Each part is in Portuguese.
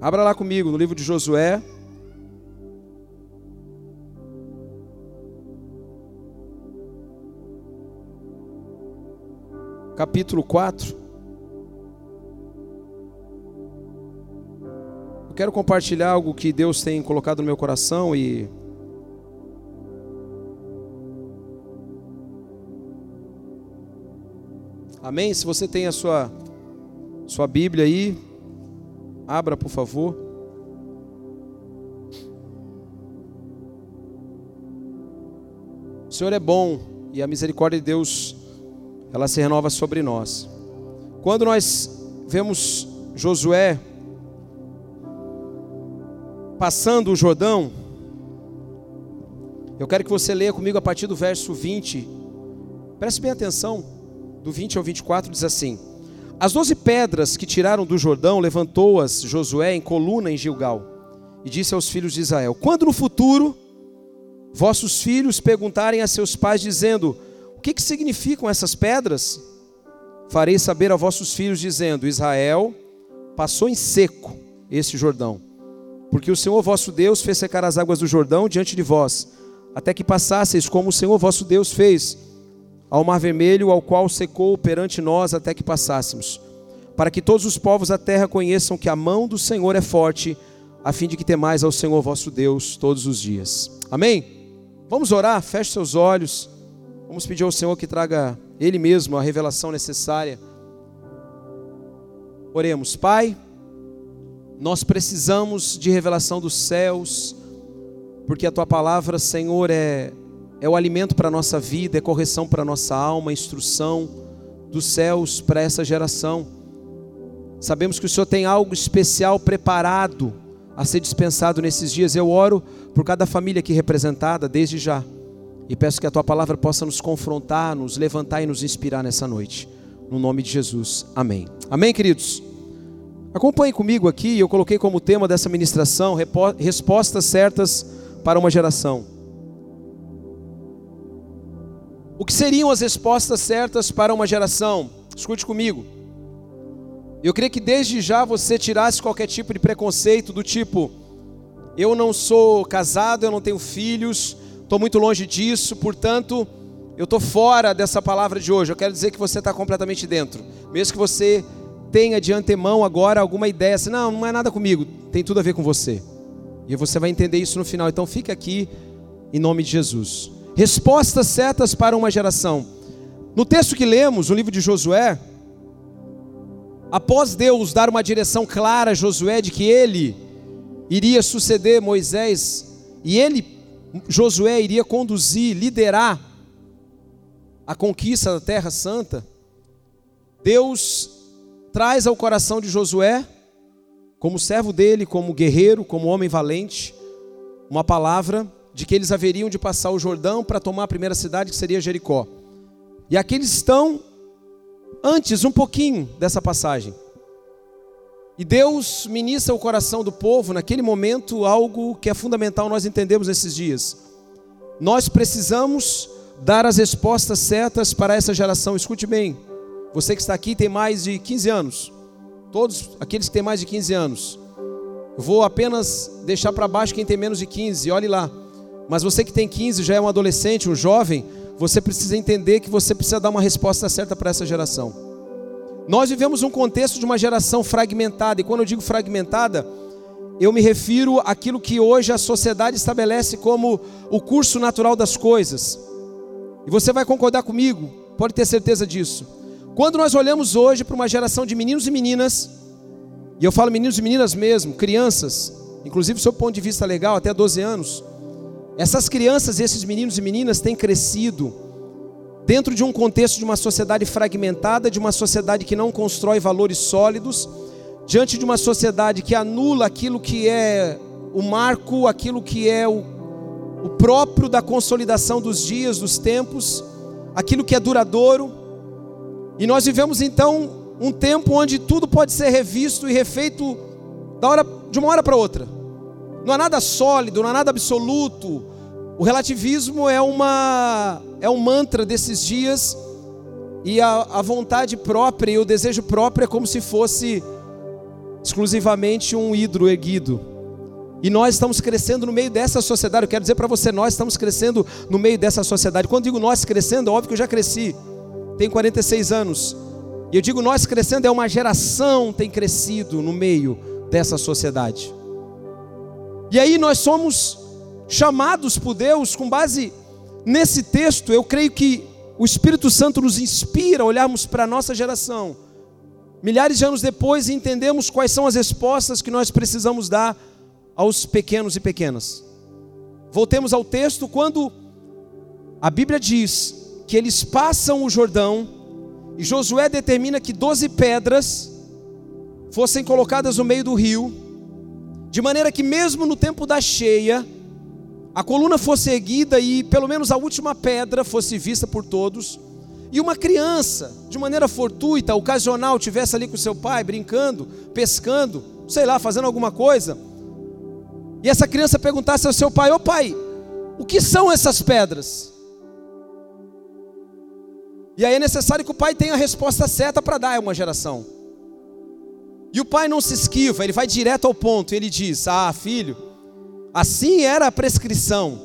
Abra lá comigo no livro de Josué. Capítulo 4. Eu quero compartilhar algo que Deus tem colocado no meu coração e Amém? Se você tem a sua sua Bíblia aí, abra, por favor. O Senhor é bom e a misericórdia de Deus ela se renova sobre nós. Quando nós vemos Josué passando o Jordão, eu quero que você leia comigo a partir do verso 20. Preste bem atenção, do 20 ao 24 diz assim: As doze pedras que tiraram do Jordão levantou-as Josué em coluna em Gilgal e disse aos filhos de Israel: Quando no futuro vossos filhos perguntarem a seus pais, dizendo: O que, que significam essas pedras? Farei saber a vossos filhos, dizendo: Israel passou em seco este Jordão, porque o Senhor vosso Deus fez secar as águas do Jordão diante de vós, até que passasseis como o Senhor vosso Deus fez ao mar vermelho, ao qual secou perante nós até que passássemos, para que todos os povos da terra conheçam que a mão do Senhor é forte, a fim de que temais ao Senhor vosso Deus todos os dias. Amém? Vamos orar, feche seus olhos. Vamos pedir ao Senhor que traga Ele mesmo a revelação necessária. Oremos, Pai, nós precisamos de revelação dos céus, porque a Tua palavra, Senhor, é, é o alimento para a nossa vida, é correção para a nossa alma, instrução dos céus para essa geração. Sabemos que o Senhor tem algo especial preparado a ser dispensado nesses dias. Eu oro por cada família aqui representada desde já. E peço que a tua palavra possa nos confrontar, nos levantar e nos inspirar nessa noite. No nome de Jesus. Amém. Amém, queridos? Acompanhe comigo aqui, eu coloquei como tema dessa ministração respostas certas para uma geração. O que seriam as respostas certas para uma geração? Escute comigo. Eu queria que desde já você tirasse qualquer tipo de preconceito do tipo: eu não sou casado, eu não tenho filhos, estou muito longe disso, portanto, eu estou fora dessa palavra de hoje. Eu quero dizer que você está completamente dentro, mesmo que você tenha de antemão agora alguma ideia assim, não, não é nada comigo, tem tudo a ver com você. E você vai entender isso no final. Então fica aqui em nome de Jesus. Respostas certas para uma geração. No texto que lemos, no livro de Josué, após Deus dar uma direção clara a Josué de que ele iria suceder Moisés e ele, Josué, iria conduzir, liderar a conquista da Terra Santa, Deus traz ao coração de Josué, como servo dele, como guerreiro, como homem valente, uma palavra de que eles haveriam de passar o Jordão para tomar a primeira cidade, que seria Jericó. E aqui eles estão antes, um pouquinho dessa passagem. E Deus ministra o coração do povo, naquele momento, algo que é fundamental nós entendemos nesses dias. Nós precisamos dar as respostas certas para essa geração. Escute bem, você que está aqui tem mais de 15 anos, todos aqueles que têm mais de 15 anos, vou apenas deixar para baixo quem tem menos de 15, olhe lá. Mas você que tem 15, já é um adolescente, um jovem, você precisa entender que você precisa dar uma resposta certa para essa geração. Nós vivemos um contexto de uma geração fragmentada, e quando eu digo fragmentada, eu me refiro àquilo que hoje a sociedade estabelece como o curso natural das coisas. E você vai concordar comigo, pode ter certeza disso. Quando nós olhamos hoje para uma geração de meninos e meninas, e eu falo meninos e meninas mesmo, crianças, inclusive do seu ponto de vista legal, até 12 anos, essas crianças, esses meninos e meninas têm crescido dentro de um contexto de uma sociedade fragmentada, de uma sociedade que não constrói valores sólidos, diante de uma sociedade que anula aquilo que é o marco, aquilo que é o, o próprio da consolidação dos dias, dos tempos, aquilo que é duradouro. E nós vivemos então um tempo onde tudo pode ser revisto e refeito da hora, de uma hora para outra não há nada sólido, não há nada absoluto. O relativismo é, uma, é um mantra desses dias, e a, a vontade própria e o desejo próprio é como se fosse exclusivamente um hidro erguido. E nós estamos crescendo no meio dessa sociedade. Eu quero dizer para você, nós estamos crescendo no meio dessa sociedade. Quando digo nós crescendo, é óbvio que eu já cresci. Tenho 46 anos. E eu digo nós crescendo, é uma geração tem crescido no meio dessa sociedade. E aí nós somos chamados por Deus com base nesse texto. Eu creio que o Espírito Santo nos inspira a olharmos para a nossa geração, milhares de anos depois, entendemos quais são as respostas que nós precisamos dar aos pequenos e pequenas. Voltemos ao texto, quando a Bíblia diz que eles passam o Jordão, e Josué determina que doze pedras fossem colocadas no meio do rio, de maneira que, mesmo no tempo da cheia, a coluna fosse erguida e pelo menos a última pedra fosse vista por todos, e uma criança, de maneira fortuita, ocasional, tivesse ali com seu pai, brincando, pescando, sei lá, fazendo alguma coisa, e essa criança perguntasse ao seu pai: Ô oh, pai, o que são essas pedras? E aí é necessário que o pai tenha a resposta certa para dar a uma geração. E o pai não se esquiva, ele vai direto ao ponto, ele diz: Ah, filho, Assim era a prescrição.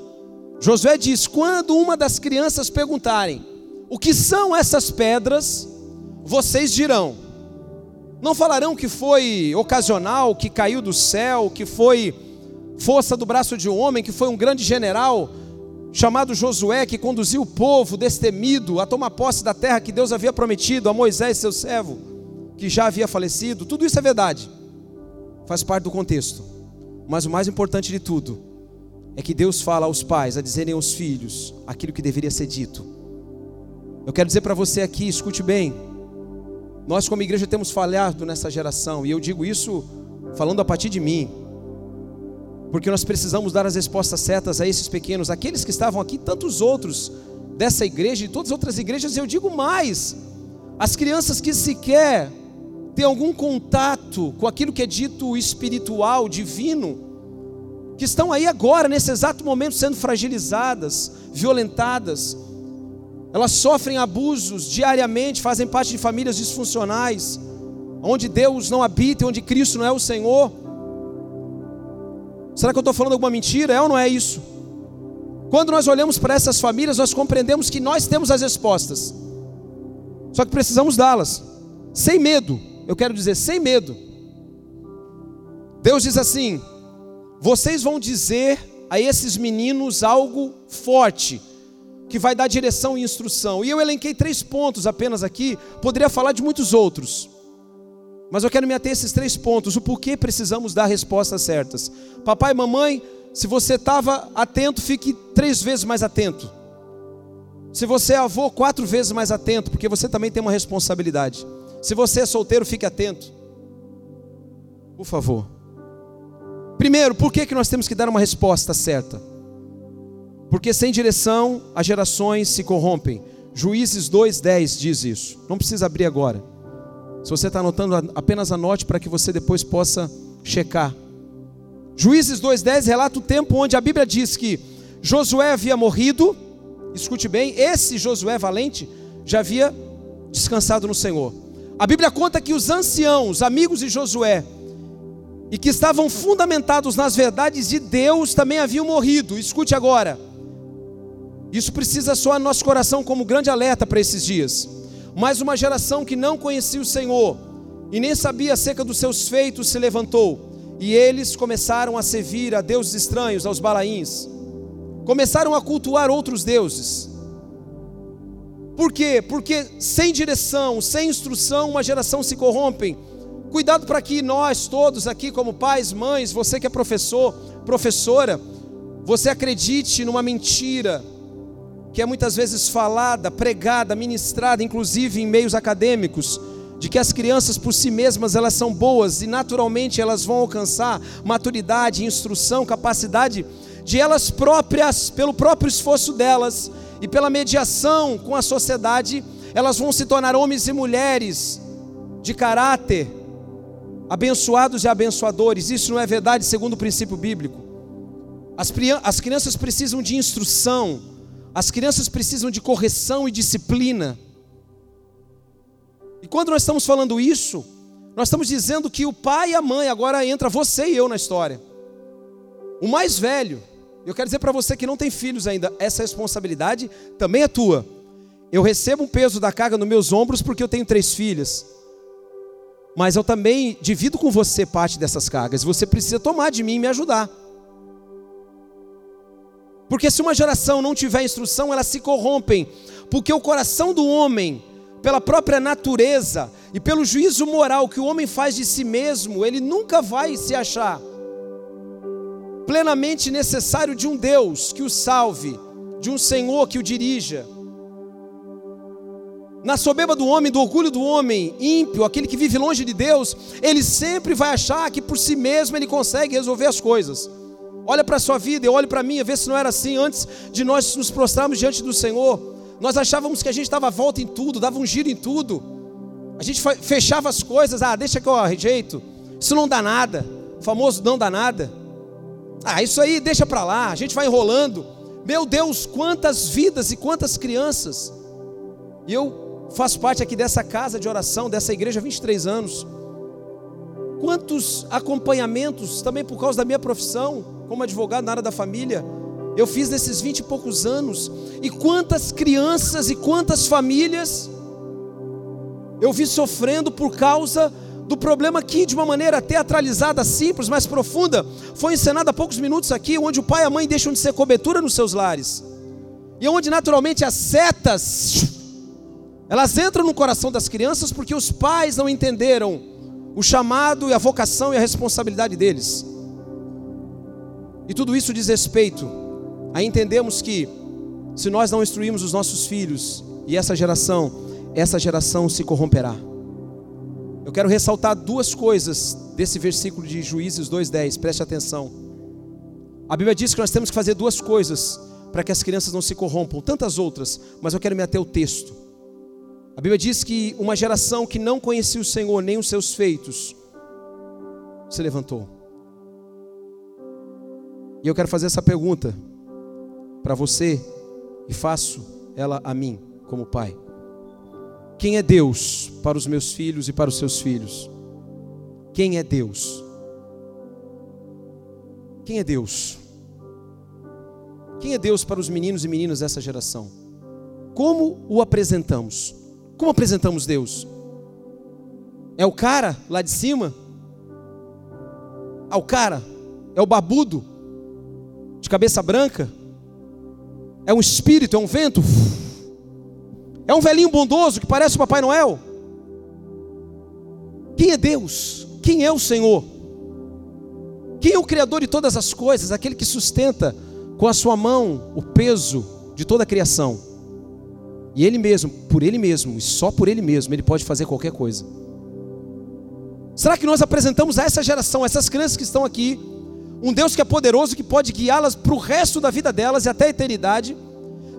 Josué diz: quando uma das crianças perguntarem o que são essas pedras, vocês dirão. Não falarão que foi ocasional, que caiu do céu, que foi força do braço de um homem, que foi um grande general chamado Josué que conduziu o povo destemido a tomar posse da terra que Deus havia prometido a Moisés, seu servo, que já havia falecido. Tudo isso é verdade. Faz parte do contexto. Mas o mais importante de tudo é que Deus fala aos pais a dizerem aos filhos aquilo que deveria ser dito. Eu quero dizer para você aqui, escute bem. Nós, como igreja, temos falhado nessa geração, e eu digo isso falando a partir de mim, porque nós precisamos dar as respostas certas a esses pequenos, aqueles que estavam aqui, tantos outros dessa igreja e de todas as outras igrejas, eu digo mais, as crianças que sequer ter algum contato com aquilo que é dito espiritual, divino, que estão aí agora, nesse exato momento, sendo fragilizadas, violentadas, elas sofrem abusos diariamente, fazem parte de famílias disfuncionais, onde Deus não habita, onde Cristo não é o Senhor. Será que eu estou falando alguma mentira? É ou não é isso? Quando nós olhamos para essas famílias, nós compreendemos que nós temos as respostas, só que precisamos dá-las, sem medo, eu quero dizer, sem medo. Deus diz assim: vocês vão dizer a esses meninos algo forte, que vai dar direção e instrução. E eu elenquei três pontos apenas aqui, poderia falar de muitos outros. Mas eu quero me ater a esses três pontos, o porquê precisamos dar respostas certas. Papai e mamãe, se você estava atento, fique três vezes mais atento. Se você é avô, quatro vezes mais atento, porque você também tem uma responsabilidade. Se você é solteiro, fique atento. Por favor. Primeiro, por que, que nós temos que dar uma resposta certa? Porque sem direção as gerações se corrompem. Juízes 2,10 diz isso. Não precisa abrir agora. Se você está anotando, apenas anote para que você depois possa checar. Juízes 2,10 relata o tempo onde a Bíblia diz que Josué havia morrido. Escute bem, esse Josué valente já havia descansado no Senhor. A Bíblia conta que os anciãos, amigos de Josué, e que estavam fundamentados nas verdades de Deus, também haviam morrido. Escute agora. Isso precisa soar no nosso coração como grande alerta para esses dias. Mas uma geração que não conhecia o Senhor e nem sabia acerca dos seus feitos se levantou, e eles começaram a servir a deuses estranhos, aos balaíns. Começaram a cultuar outros deuses. Por quê? Porque sem direção, sem instrução, uma geração se corrompe. Cuidado para que nós todos aqui, como pais, mães, você que é professor, professora, você acredite numa mentira que é muitas vezes falada, pregada, ministrada, inclusive em meios acadêmicos, de que as crianças por si mesmas elas são boas e naturalmente elas vão alcançar maturidade, instrução, capacidade de elas próprias, pelo próprio esforço delas, e pela mediação com a sociedade, elas vão se tornar homens e mulheres de caráter, abençoados e abençoadores. Isso não é verdade segundo o princípio bíblico. As, as crianças precisam de instrução, as crianças precisam de correção e disciplina. E quando nós estamos falando isso, Nós estamos dizendo que o pai e a mãe, agora entra você e eu na história. O mais velho, eu quero dizer para você que não tem filhos ainda, essa responsabilidade também é tua. Eu recebo um peso da carga nos meus ombros porque eu tenho três filhas. Mas eu também divido com você parte dessas cargas. Você precisa tomar de mim e me ajudar. Porque se uma geração não tiver instrução, elas se corrompem. Porque o coração do homem, pela própria natureza e pelo juízo moral que o homem faz de si mesmo, ele nunca vai se achar plenamente necessário de um Deus que o salve, de um Senhor que o dirija. Na soberba do homem, do orgulho do homem ímpio, aquele que vive longe de Deus, ele sempre vai achar que por si mesmo ele consegue resolver as coisas. Olha para a sua vida e olhe para a minha, vê se não era assim antes de nós nos prostrarmos diante do Senhor. Nós achávamos que a gente dava a volta em tudo, dava um giro em tudo. A gente fechava as coisas, ah, deixa que eu rejeito. Isso não dá nada. O famoso não dá nada. Ah, isso aí deixa para lá, a gente vai enrolando. Meu Deus, quantas vidas e quantas crianças. E eu faço parte aqui dessa casa de oração, dessa igreja há 23 anos. Quantos acompanhamentos, também por causa da minha profissão, como advogado na área da família, eu fiz nesses 20 e poucos anos. E quantas crianças e quantas famílias eu vi sofrendo por causa do problema que, de uma maneira teatralizada, simples, mas profunda, foi encenado há poucos minutos aqui, onde o pai e a mãe deixam de ser cobertura nos seus lares. E onde naturalmente as setas elas entram no coração das crianças porque os pais não entenderam o chamado e a vocação e a responsabilidade deles. E tudo isso diz respeito a entendemos que se nós não instruirmos os nossos filhos e essa geração, essa geração se corromperá. Eu quero ressaltar duas coisas desse versículo de Juízes 2:10, preste atenção. A Bíblia diz que nós temos que fazer duas coisas para que as crianças não se corrompam, tantas outras, mas eu quero me ater ao texto. A Bíblia diz que uma geração que não conhecia o Senhor nem os seus feitos se levantou. E eu quero fazer essa pergunta para você e faço ela a mim, como pai. Quem é Deus para os meus filhos e para os seus filhos? Quem é Deus? Quem é Deus? Quem é Deus para os meninos e meninas dessa geração? Como o apresentamos? Como apresentamos Deus? É o cara lá de cima? É o cara? É o babudo? De cabeça branca? É um espírito? É um vento? É um velhinho bondoso que parece o Papai Noel? Quem é Deus? Quem é o Senhor? Quem é o Criador de todas as coisas? Aquele que sustenta com a sua mão o peso de toda a criação. E Ele mesmo, por Ele mesmo, e só por Ele mesmo, Ele pode fazer qualquer coisa. Será que nós apresentamos a essa geração, a essas crianças que estão aqui, um Deus que é poderoso, que pode guiá-las para o resto da vida delas e até a eternidade?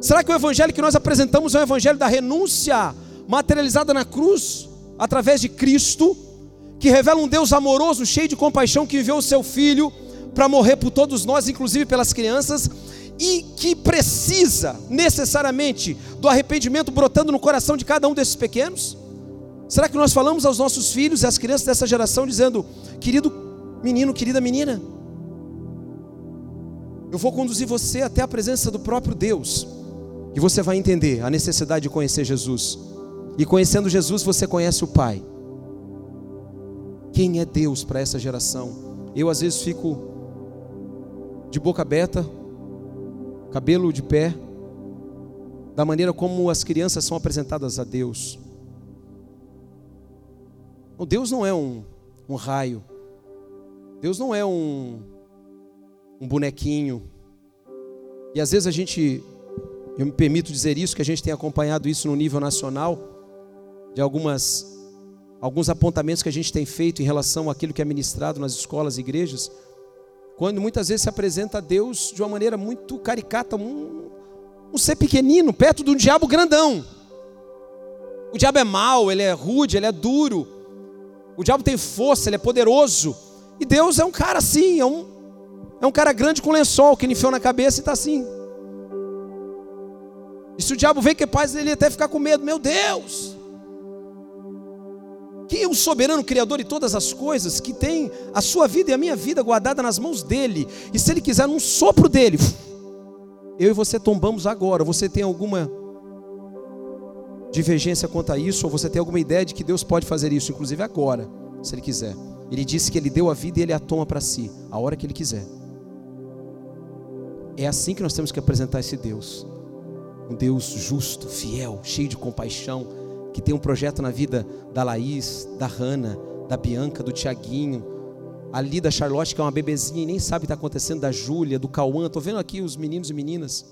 Será que o Evangelho que nós apresentamos é o Evangelho da renúncia materializada na cruz, através de Cristo, que revela um Deus amoroso, cheio de compaixão, que enviou o seu Filho para morrer por todos nós, inclusive pelas crianças, e que precisa necessariamente do arrependimento brotando no coração de cada um desses pequenos? Será que nós falamos aos nossos filhos e às crianças dessa geração dizendo: querido menino, querida menina, eu vou conduzir você até a presença do próprio Deus, e você vai entender a necessidade de conhecer Jesus, e conhecendo Jesus você conhece o Pai. Quem é Deus para essa geração? Eu às vezes fico de boca aberta, cabelo de pé, da maneira como as crianças são apresentadas a Deus. Não, Deus não é um, um raio, Deus não é um, um bonequinho. E às vezes a gente, eu me permito dizer isso, que a gente tem acompanhado isso no nível nacional, de algumas alguns apontamentos que a gente tem feito em relação àquilo que é ministrado nas escolas e igrejas quando muitas vezes se apresenta a Deus de uma maneira muito caricata, um, um ser pequenino, perto de um diabo grandão. O diabo é mau, ele é rude, ele é duro. O diabo tem força, ele é poderoso. E Deus é um cara assim, é um, é um cara grande com lençol que ele enfiou na cabeça e está assim. E se o diabo vem que é paz, ele até ficar com medo. Meu Deus! Quem é o soberano criador de todas as coisas, que tem a sua vida e a minha vida guardada nas mãos dele, e se ele quiser, num sopro dele, eu e você tombamos agora. Você tem alguma divergência quanto a isso, ou você tem alguma ideia de que Deus pode fazer isso, inclusive agora, se ele quiser? Ele disse que ele deu a vida e ele a toma para si, a hora que ele quiser. É assim que nós temos que apresentar esse Deus. Um Deus justo, fiel, cheio de compaixão, que tem um projeto na vida da Laís, da Hanna, da Bianca, do Tiaguinho, ali da Charlotte, que é uma bebezinha e nem sabe o que está acontecendo, da Júlia, do Cauã, estou vendo aqui os meninos e meninas.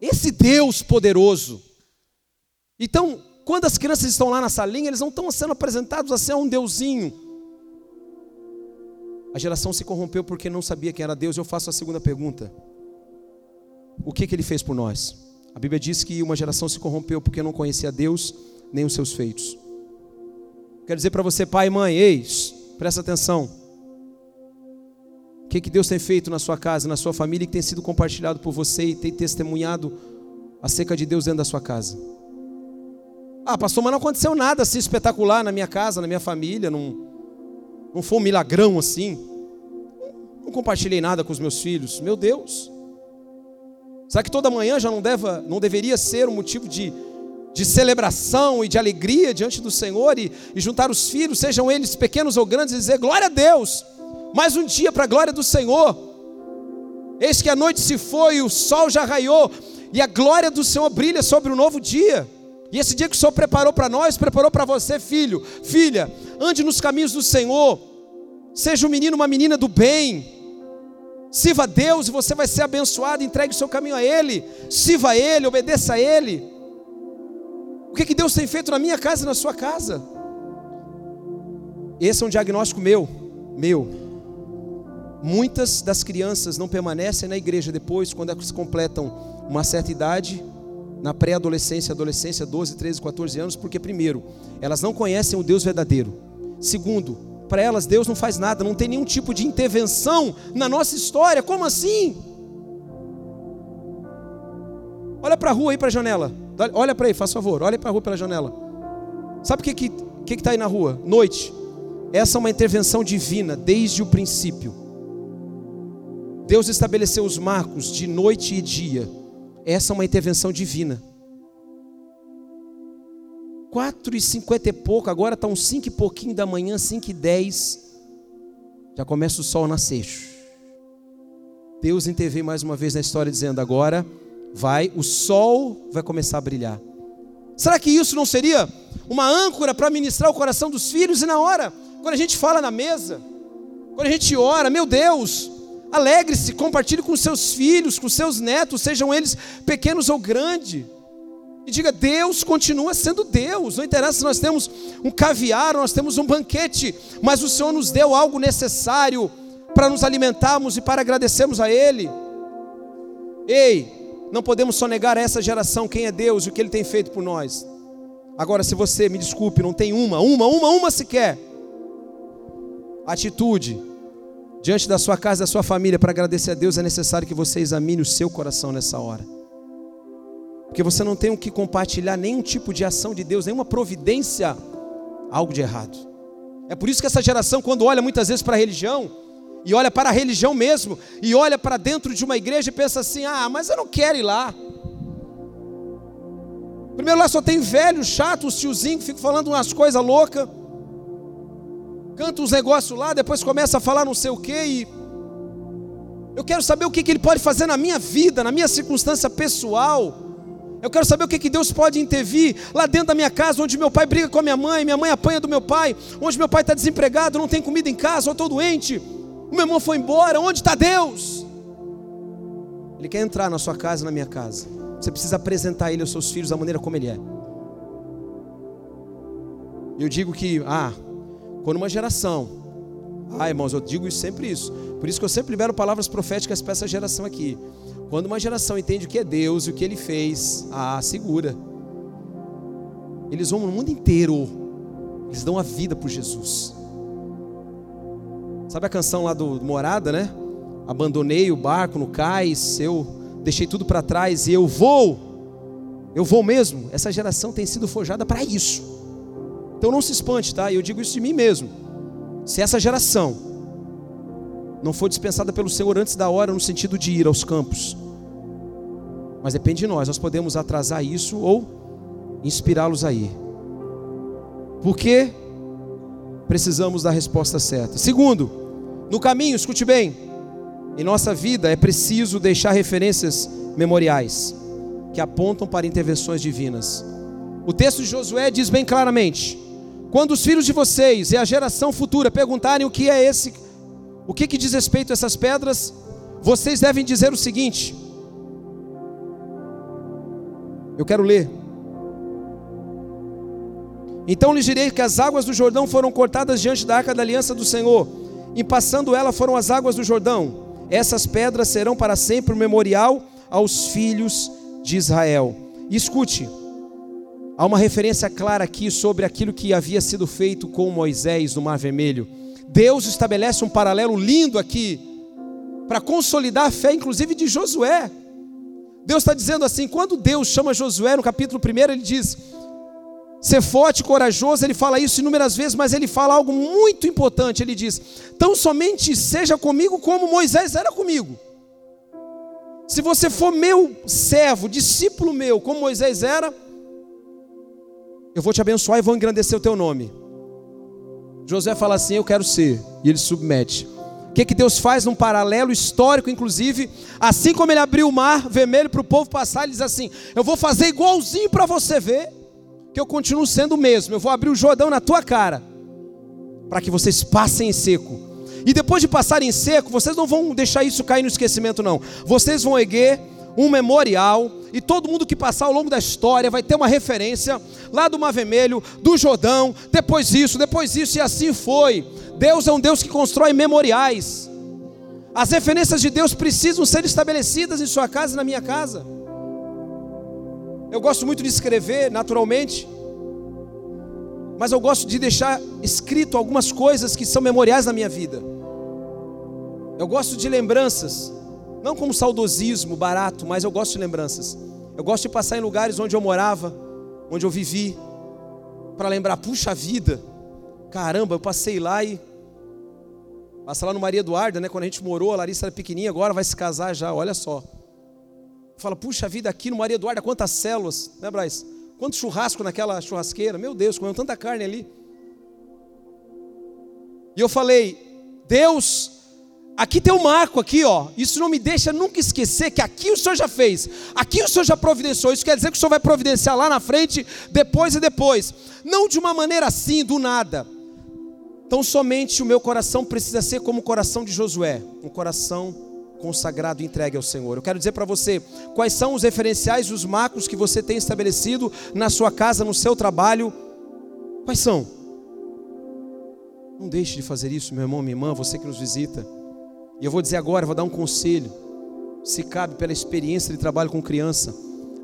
Esse Deus poderoso. Então, quando as crianças estão lá na salinha, eles não estão sendo apresentados a ser um deusinho. A geração se corrompeu porque não sabia quem era Deus. Eu faço a segunda pergunta: O que, que ele fez por nós? A Bíblia diz que uma geração se corrompeu porque não conhecia Deus nem os seus feitos. Quero dizer para você, pai e mãe, eis, presta atenção. O que, que Deus tem feito na sua casa, na sua família, que tem sido compartilhado por você e tem testemunhado acerca de Deus dentro da sua casa? Ah, pastor, mas não aconteceu nada assim espetacular na minha casa, na minha família, não, não foi um milagrão assim. Não compartilhei nada com os meus filhos. Meu Deus. Será que toda manhã já não, deve, não deveria ser um motivo de de celebração e de alegria diante do Senhor e, e, juntar os filhos, sejam eles pequenos ou grandes, e dizer: Glória a Deus, mais um dia para a glória do Senhor. Eis que a noite se foi, o sol já raiou, e a glória do Senhor brilha sobre o um novo dia. E esse dia que o Senhor preparou para nós, preparou para você, filho, filha, ande nos caminhos do Senhor, seja um menino, uma menina do bem, sirva a Deus e você vai ser abençoado, entregue o seu caminho a Ele, sirva a Ele, obedeça a Ele. O que, que Deus tem feito na minha casa e na sua casa? Esse é um diagnóstico meu, meu. Muitas das crianças não permanecem na igreja depois, quando elas completam uma certa idade, na pré-adolescência, adolescência, 12, 13, 14 anos, porque, primeiro, elas não conhecem o Deus verdadeiro. Segundo, para elas Deus não faz nada, não tem nenhum tipo de intervenção na nossa história. Como assim? Olha para a rua aí, para a janela. Olha para aí, faz favor. Olha para a rua pela janela. Sabe o que está que, que tá aí na rua? Noite. Essa é uma intervenção divina desde o princípio. Deus estabeleceu os marcos de noite e dia. Essa é uma intervenção divina. Quatro e cinquenta e pouco, agora está uns cinco e pouquinho da manhã, cinco e dez. Já começa o sol nascer. Deus intervém mais uma vez na história dizendo agora vai, o sol vai começar a brilhar. Será que isso não seria uma âncora para ministrar o coração dos filhos? E na hora, quando a gente fala na mesa, quando a gente ora, meu Deus, alegre-se, compartilhe com seus filhos, com seus netos, sejam eles pequenos ou grandes. E diga: Deus continua sendo Deus. Não interessa se nós temos um caviar, nós temos um banquete, mas o Senhor nos deu algo necessário para nos alimentarmos e para agradecermos a Ele. Ei, não podemos só negar a essa geração quem é Deus e o que Ele tem feito por nós. Agora, se você, me desculpe, não tem uma, uma, uma, uma sequer, atitude diante da sua casa, da sua família, para agradecer a Deus, é necessário que você examine o seu coração nessa hora. Porque você não tem o que compartilhar nenhum tipo de ação de Deus, nenhuma providência, algo de errado. É por isso que essa geração, quando olha muitas vezes para a religião, e olha para a religião mesmo, e olha para dentro de uma igreja e pensa assim: ah, mas eu não quero ir lá. Primeiro lá só tem velho, chato, os tiozinho que ficam falando umas coisas loucas, canta uns negócios lá, depois começa a falar não sei o que, e eu quero saber o que, que ele pode fazer na minha vida, na minha circunstância pessoal. Eu quero saber o que, que Deus pode intervir lá dentro da minha casa, onde meu pai briga com a minha mãe, minha mãe apanha do meu pai, onde meu pai está desempregado, não tem comida em casa, ou estou doente. O meu irmão foi embora, onde está Deus? Ele quer entrar na sua casa, na minha casa. Você precisa apresentar ele aos seus filhos da maneira como ele é. Eu digo que, ah, quando uma geração, ah, irmãos, eu digo sempre isso. Por isso que eu sempre libero palavras proféticas para essa geração aqui. Quando uma geração entende o que é Deus e o que ele fez, ah, segura. Eles vão no mundo inteiro, eles dão a vida por Jesus. Sabe a canção lá do Morada, né? Abandonei o barco no cais, eu deixei tudo para trás e eu vou. Eu vou mesmo. Essa geração tem sido forjada para isso. Então não se espante, tá? Eu digo isso de mim mesmo. Se essa geração não for dispensada pelo Senhor antes da hora, no sentido de ir aos campos, mas depende de nós, nós podemos atrasar isso ou inspirá-los a ir. Porque precisamos da resposta certa. Segundo, no caminho, escute bem, em nossa vida é preciso deixar referências memoriais que apontam para intervenções divinas. O texto de Josué diz bem claramente: quando os filhos de vocês e a geração futura perguntarem o que é esse, o que, que diz respeito a essas pedras, vocês devem dizer o seguinte. Eu quero ler. Então lhes direi que as águas do Jordão foram cortadas diante da arca da aliança do Senhor, e passando ela foram as águas do Jordão. Essas pedras serão para sempre um memorial aos filhos de Israel. E escute, há uma referência clara aqui sobre aquilo que havia sido feito com Moisés no Mar Vermelho. Deus estabelece um paralelo lindo aqui para consolidar a fé, inclusive de Josué. Deus está dizendo assim: quando Deus chama Josué no capítulo 1, ele diz: ser forte, corajoso, ele fala isso inúmeras vezes, mas ele fala algo muito importante. Ele diz: tão somente seja comigo como Moisés era comigo. Se você for meu servo, discípulo meu, como Moisés era, eu vou te abençoar e vou engrandecer o teu nome. José fala assim: Eu quero ser, e ele submete. O que, que Deus faz num paralelo histórico, inclusive, assim como ele abriu o mar vermelho para o povo passar, ele diz assim: Eu vou fazer igualzinho para você ver, que eu continuo sendo o mesmo. Eu vou abrir o Jordão na tua cara, para que vocês passem em seco. E depois de passarem em seco, vocês não vão deixar isso cair no esquecimento, não. Vocês vão erguer um memorial, e todo mundo que passar ao longo da história vai ter uma referência lá do Mar Vermelho, do Jordão, depois isso, depois isso, e assim foi. Deus é um Deus que constrói memoriais. As referências de Deus precisam ser estabelecidas em sua casa e na minha casa. Eu gosto muito de escrever, naturalmente, mas eu gosto de deixar escrito algumas coisas que são memoriais na minha vida. Eu gosto de lembranças, não como saudosismo barato, mas eu gosto de lembranças. Eu gosto de passar em lugares onde eu morava, onde eu vivi, para lembrar, puxa vida, caramba, eu passei lá e Passa lá no Maria Eduarda, né? Quando a gente morou, a Larissa era pequenininha, agora vai se casar já, olha só. Fala, puxa vida, aqui no Maria Eduarda, quantas células, né, Braz? Quanto churrasco naquela churrasqueira, meu Deus, comeu tanta carne ali. E eu falei, Deus, aqui tem um marco aqui, ó. Isso não me deixa nunca esquecer que aqui o Senhor já fez, aqui o Senhor já providenciou. Isso quer dizer que o Senhor vai providenciar lá na frente, depois e depois. Não de uma maneira assim, do nada então, somente o meu coração precisa ser como o coração de Josué, um coração consagrado e entregue ao Senhor. Eu quero dizer para você quais são os referenciais os marcos que você tem estabelecido na sua casa, no seu trabalho. Quais são? Não deixe de fazer isso, meu irmão, minha irmã, você que nos visita. E eu vou dizer agora, vou dar um conselho. Se cabe pela experiência de trabalho com criança,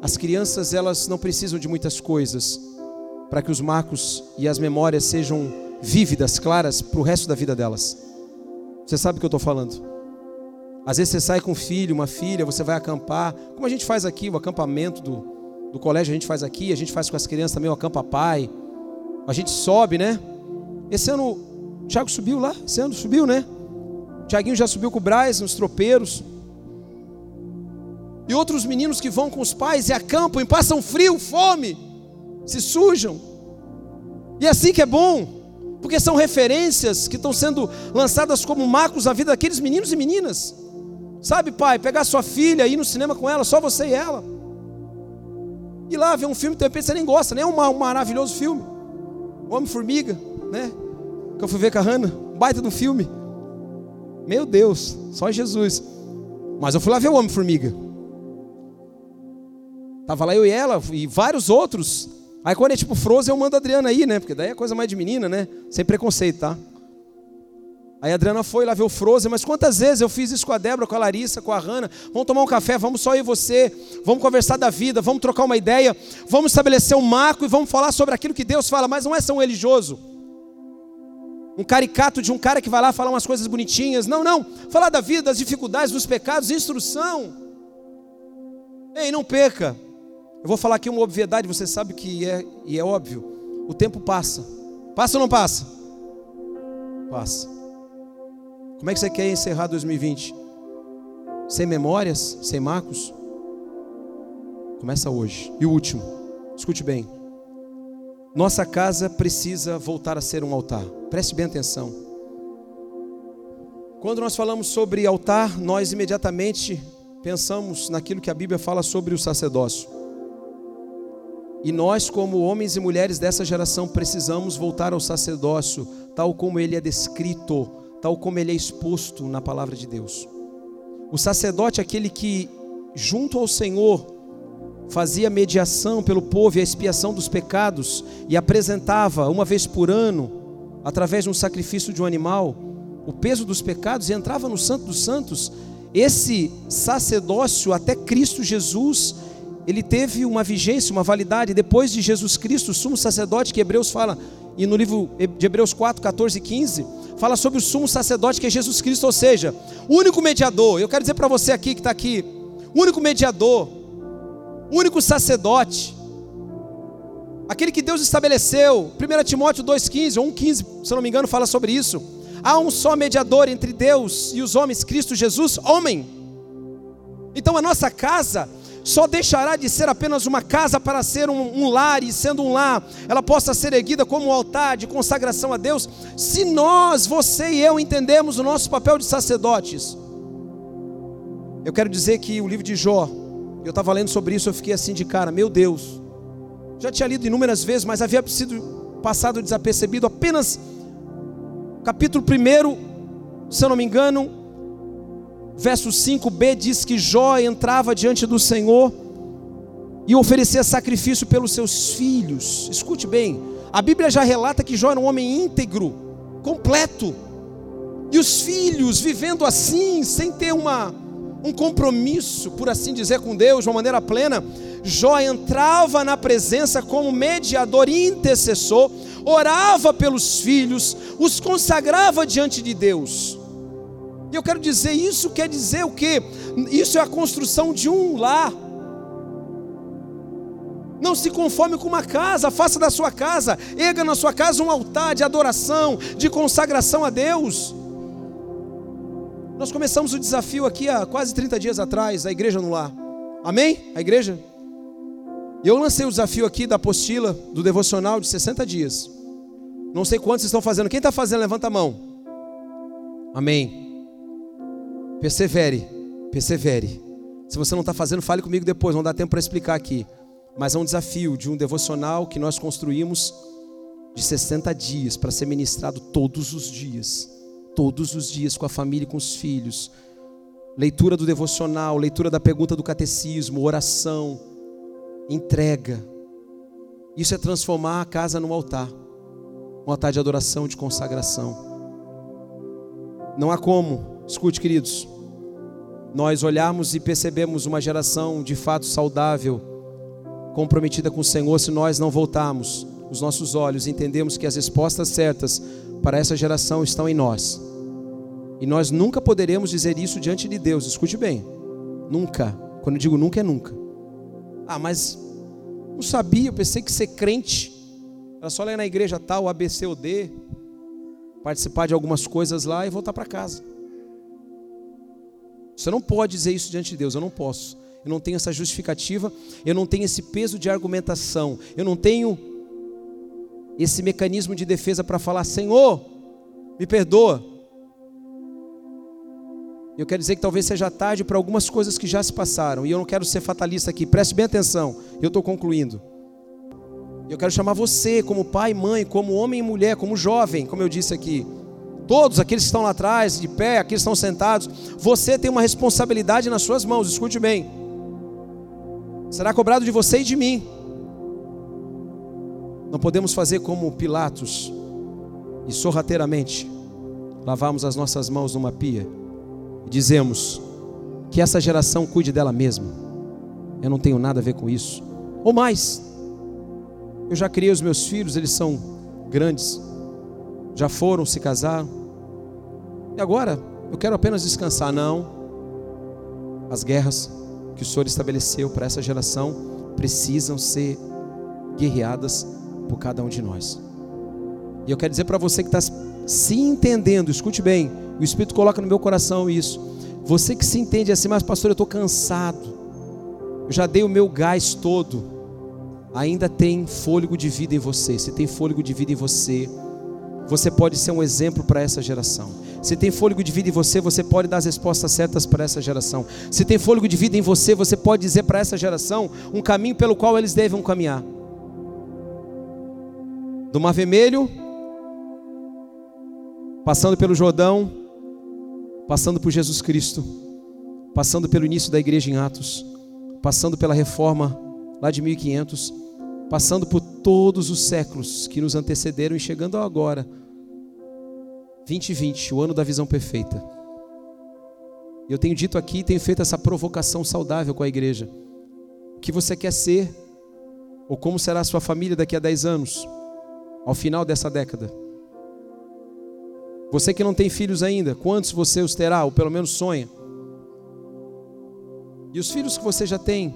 as crianças elas não precisam de muitas coisas para que os marcos e as memórias sejam vívidas, claras, para o resto da vida delas. Você sabe o que eu estou falando? Às vezes você sai com um filho, uma filha, você vai acampar, como a gente faz aqui, o acampamento do, do colégio a gente faz aqui, a gente faz com as crianças também o acampa pai. A gente sobe, né? Esse ano o Thiago subiu lá, esse ano subiu, né? O Thiaguinho já subiu com o Braz nos tropeiros. E outros meninos que vão com os pais e acampam e passam frio, fome, se sujam. E é assim que é bom porque são referências que estão sendo lançadas como marcos na vida daqueles meninos e meninas. Sabe, pai, pegar sua filha e ir no cinema com ela, só você e ela. Ir lá ver um filme, de repente você nem gosta, nem é um, um maravilhoso filme. Homem-Formiga, né? Que eu fui ver com a Hannah, um baita do filme. Meu Deus, só Jesus. Mas eu fui lá ver o Homem-Formiga. Tava lá eu e ela e vários outros Aí quando é tipo Frozen, eu mando a Adriana aí, né? Porque daí é coisa mais de menina, né? Sem preconceito, tá? Aí a Adriana foi lá ver o Frozen, mas quantas vezes eu fiz isso com a Débora, com a Larissa, com a Hanna? Vamos tomar um café, vamos só eu e você, vamos conversar da vida, vamos trocar uma ideia, vamos estabelecer um marco e vamos falar sobre aquilo que Deus fala, mas não é só um religioso. Um caricato de um cara que vai lá falar umas coisas bonitinhas. Não, não. Falar da vida, das dificuldades, dos pecados, instrução. Ei, não perca. Eu vou falar aqui uma obviedade, você sabe que é, e é óbvio. O tempo passa. Passa ou não passa? Passa. Como é que você quer encerrar 2020? Sem memórias, sem marcos? Começa hoje. E o último, escute bem. Nossa casa precisa voltar a ser um altar. Preste bem atenção. Quando nós falamos sobre altar, nós imediatamente pensamos naquilo que a Bíblia fala sobre o sacerdócio. E nós, como homens e mulheres dessa geração, precisamos voltar ao sacerdócio, tal como ele é descrito, tal como ele é exposto na palavra de Deus. O sacerdote é aquele que, junto ao Senhor, fazia mediação pelo povo e a expiação dos pecados e apresentava uma vez por ano, através de um sacrifício de um animal, o peso dos pecados e entrava no Santo dos Santos. Esse sacerdócio até Cristo Jesus ele teve uma vigência, uma validade depois de Jesus Cristo, o sumo sacerdote que Hebreus fala, e no livro de Hebreus 4, 14 e 15, fala sobre o sumo sacerdote que é Jesus Cristo, ou seja, o único mediador. Eu quero dizer para você aqui que está aqui, o único mediador, único sacerdote, aquele que Deus estabeleceu, 1 Timóteo 2,15 ou 1,15, se não me engano, fala sobre isso. Há um só mediador entre Deus e os homens, Cristo Jesus, homem. Então a nossa casa só deixará de ser apenas uma casa para ser um, um, lar, e sendo um lar, ela possa ser erguida como um altar de consagração a Deus, se nós, você e eu, entendemos o nosso papel de sacerdotes. Eu quero dizer que o livro de Jó, eu estava lendo sobre isso, eu fiquei assim de cara, meu Deus, já tinha lido inúmeras vezes, mas havia sido passado desapercebido apenas capítulo 1, se eu não me engano, verso 5b diz que Jó entrava diante do Senhor e oferecia sacrifício pelos seus filhos. Escute bem, a Bíblia já relata que Jó era um homem íntegro, completo. E os filhos vivendo assim, sem ter uma, um compromisso, por assim dizer, com Deus de uma maneira plena, Jó entrava na presença como mediador e intercessor, orava pelos filhos, os consagrava diante de Deus. E eu quero dizer, isso quer dizer o quê? Isso é a construção de um lar. Não se conforme com uma casa, faça da sua casa, erga na sua casa um altar de adoração, de consagração a Deus. Nós começamos o desafio aqui há quase 30 dias atrás, a igreja no lar. Amém? A igreja? E eu lancei o desafio aqui da apostila, do devocional de 60 dias. Não sei quantos estão fazendo. Quem está fazendo, levanta a mão. Amém. Persevere, persevere. Se você não está fazendo, fale comigo depois, não dá tempo para explicar aqui. Mas é um desafio de um devocional que nós construímos de 60 dias para ser ministrado todos os dias. Todos os dias com a família e com os filhos. Leitura do devocional, leitura da pergunta do catecismo, oração, entrega. Isso é transformar a casa num altar. Um altar de adoração, de consagração. Não há como Escute, queridos, nós olharmos e percebemos uma geração de fato saudável, comprometida com o Senhor, se nós não voltarmos os nossos olhos e entendemos que as respostas certas para essa geração estão em nós. E nós nunca poderemos dizer isso diante de Deus, escute bem, nunca. Quando eu digo nunca, é nunca. Ah, mas não sabia, eu pensei que ser crente era só ler na igreja tal, ABC ou D, participar de algumas coisas lá e voltar para casa. Você não pode dizer isso diante de Deus, eu não posso. Eu não tenho essa justificativa, eu não tenho esse peso de argumentação, eu não tenho esse mecanismo de defesa para falar: Senhor, me perdoa. Eu quero dizer que talvez seja tarde para algumas coisas que já se passaram, e eu não quero ser fatalista aqui, preste bem atenção, eu estou concluindo. Eu quero chamar você, como pai, mãe, como homem e mulher, como jovem, como eu disse aqui, Todos aqueles que estão lá atrás, de pé, aqueles que estão sentados, você tem uma responsabilidade nas suas mãos, escute bem. Será cobrado de você e de mim. Não podemos fazer como Pilatos e sorrateiramente lavarmos as nossas mãos numa pia e dizemos que essa geração cuide dela mesma. Eu não tenho nada a ver com isso. Ou mais, eu já criei os meus filhos, eles são grandes já foram, se casaram. E agora eu quero apenas descansar. Não. As guerras que o Senhor estabeleceu para essa geração precisam ser guerreadas por cada um de nós. E eu quero dizer para você que está se entendendo, escute bem, o Espírito coloca no meu coração isso. Você que se entende assim, mas pastor, eu estou cansado, eu já dei o meu gás todo, ainda tem fôlego de vida em você. Se tem fôlego de vida em você, você pode ser um exemplo para essa geração. Se tem fôlego de vida em você, você pode dar as respostas certas para essa geração. Se tem fôlego de vida em você, você pode dizer para essa geração um caminho pelo qual eles devem caminhar. Do Mar Vermelho, passando pelo Jordão, passando por Jesus Cristo, passando pelo início da igreja em Atos, passando pela reforma lá de 1500, passando por todos os séculos que nos antecederam e chegando agora 2020, o ano da visão perfeita. Eu tenho dito aqui, tenho feito essa provocação saudável com a igreja. O que você quer ser? Ou como será a sua família daqui a 10 anos? Ao final dessa década? Você que não tem filhos ainda, quantos você os terá, ou pelo menos sonha? E os filhos que você já tem,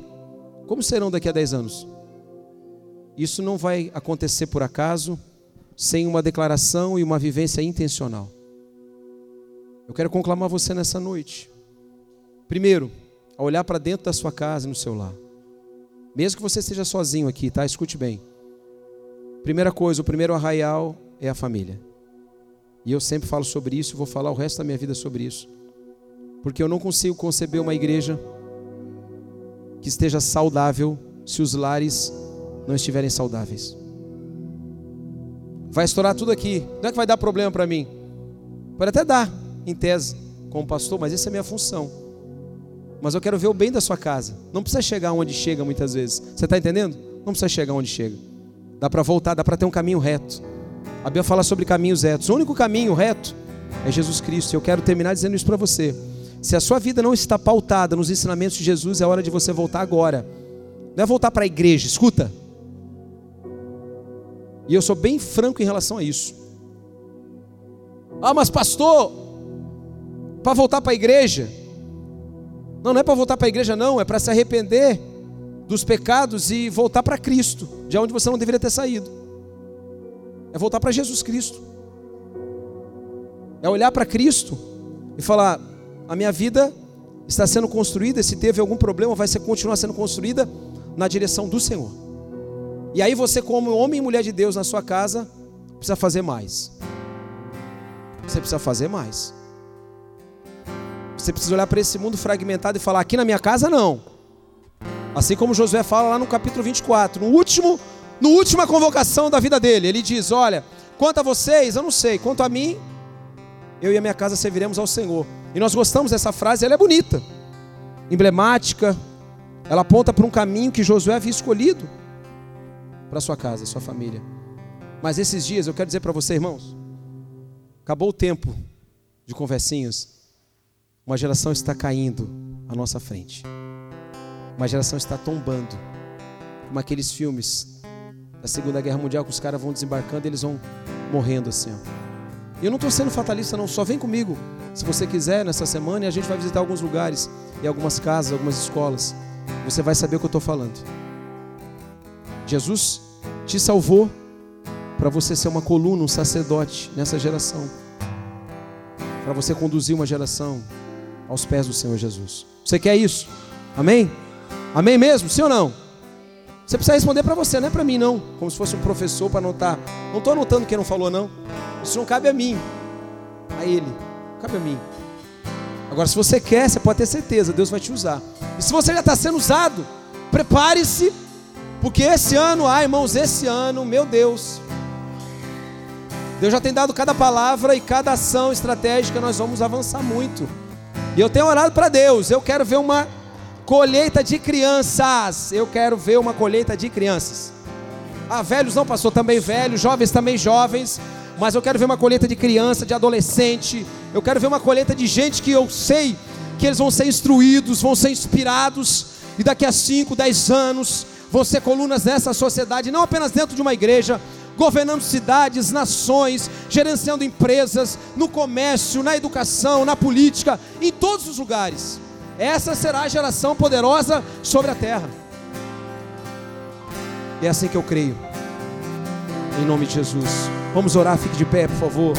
como serão daqui a 10 anos? Isso não vai acontecer por acaso, sem uma declaração e uma vivência intencional. Eu quero conclamar você nessa noite. Primeiro, a olhar para dentro da sua casa e no seu lar. Mesmo que você esteja sozinho aqui, tá? Escute bem. Primeira coisa, o primeiro arraial é a família. E eu sempre falo sobre isso e vou falar o resto da minha vida sobre isso. Porque eu não consigo conceber uma igreja que esteja saudável se os lares não estiverem saudáveis. Vai estourar tudo aqui. Não é que vai dar problema para mim. Pode até dar, em tese, como pastor, mas essa é a minha função. Mas eu quero ver o bem da sua casa. Não precisa chegar onde chega muitas vezes. Você está entendendo? Não precisa chegar onde chega. Dá para voltar, dá para ter um caminho reto. A Bíblia fala sobre caminhos retos. O único caminho reto é Jesus Cristo. Eu quero terminar dizendo isso para você. Se a sua vida não está pautada nos ensinamentos de Jesus, é hora de você voltar agora. Não é voltar para a igreja, escuta. E eu sou bem franco em relação a isso. Ah, mas pastor, para voltar para a igreja? Não, não é para voltar para a igreja, não, é para se arrepender dos pecados e voltar para Cristo, de onde você não deveria ter saído. É voltar para Jesus Cristo. É olhar para Cristo e falar: a minha vida está sendo construída, se teve algum problema, vai ser, continuar sendo construída na direção do Senhor. E aí você, como homem e mulher de Deus na sua casa, precisa fazer mais. Você precisa fazer mais. Você precisa olhar para esse mundo fragmentado e falar: aqui na minha casa não. Assim como Josué fala lá no capítulo 24, no último, no última convocação da vida dele, ele diz: Olha, quanto a vocês, eu não sei, quanto a mim, eu e a minha casa serviremos ao Senhor. E nós gostamos dessa frase, ela é bonita, emblemática, ela aponta para um caminho que Josué havia escolhido para sua casa, sua família. Mas esses dias eu quero dizer para você, irmãos, acabou o tempo de conversinhas. Uma geração está caindo à nossa frente. Uma geração está tombando. Como aqueles filmes da Segunda Guerra Mundial que os caras vão desembarcando e eles vão morrendo assim. E eu não estou sendo fatalista, não. Só vem comigo, se você quiser, nessa semana e a gente vai visitar alguns lugares e algumas casas, algumas escolas. Você vai saber o que eu estou falando. Jesus te salvou para você ser uma coluna, um sacerdote nessa geração. Para você conduzir uma geração aos pés do Senhor Jesus. Você quer isso? Amém? Amém mesmo? Sim ou não? Você precisa responder para você, não é para mim não. Como se fosse um professor para anotar. Não estou anotando quem não falou não. Isso não cabe a mim. A ele. Cabe a mim. Agora, se você quer, você pode ter certeza, Deus vai te usar. E se você já está sendo usado, prepare-se porque esse ano, ah, irmãos, esse ano, meu Deus, Deus já tem dado cada palavra e cada ação estratégica, nós vamos avançar muito. E eu tenho orado para Deus, eu quero ver uma colheita de crianças. Eu quero ver uma colheita de crianças. Ah, velhos não passou também velhos, jovens também jovens, mas eu quero ver uma colheita de criança, de adolescente. Eu quero ver uma colheita de gente que eu sei que eles vão ser instruídos, vão ser inspirados, e daqui a 5, 10 anos vão ser colunas nessa sociedade, não apenas dentro de uma igreja, governando cidades, nações, gerenciando empresas, no comércio, na educação, na política, em todos os lugares. Essa será a geração poderosa sobre a terra. E é assim que eu creio. Em nome de Jesus. Vamos orar, fique de pé, por favor.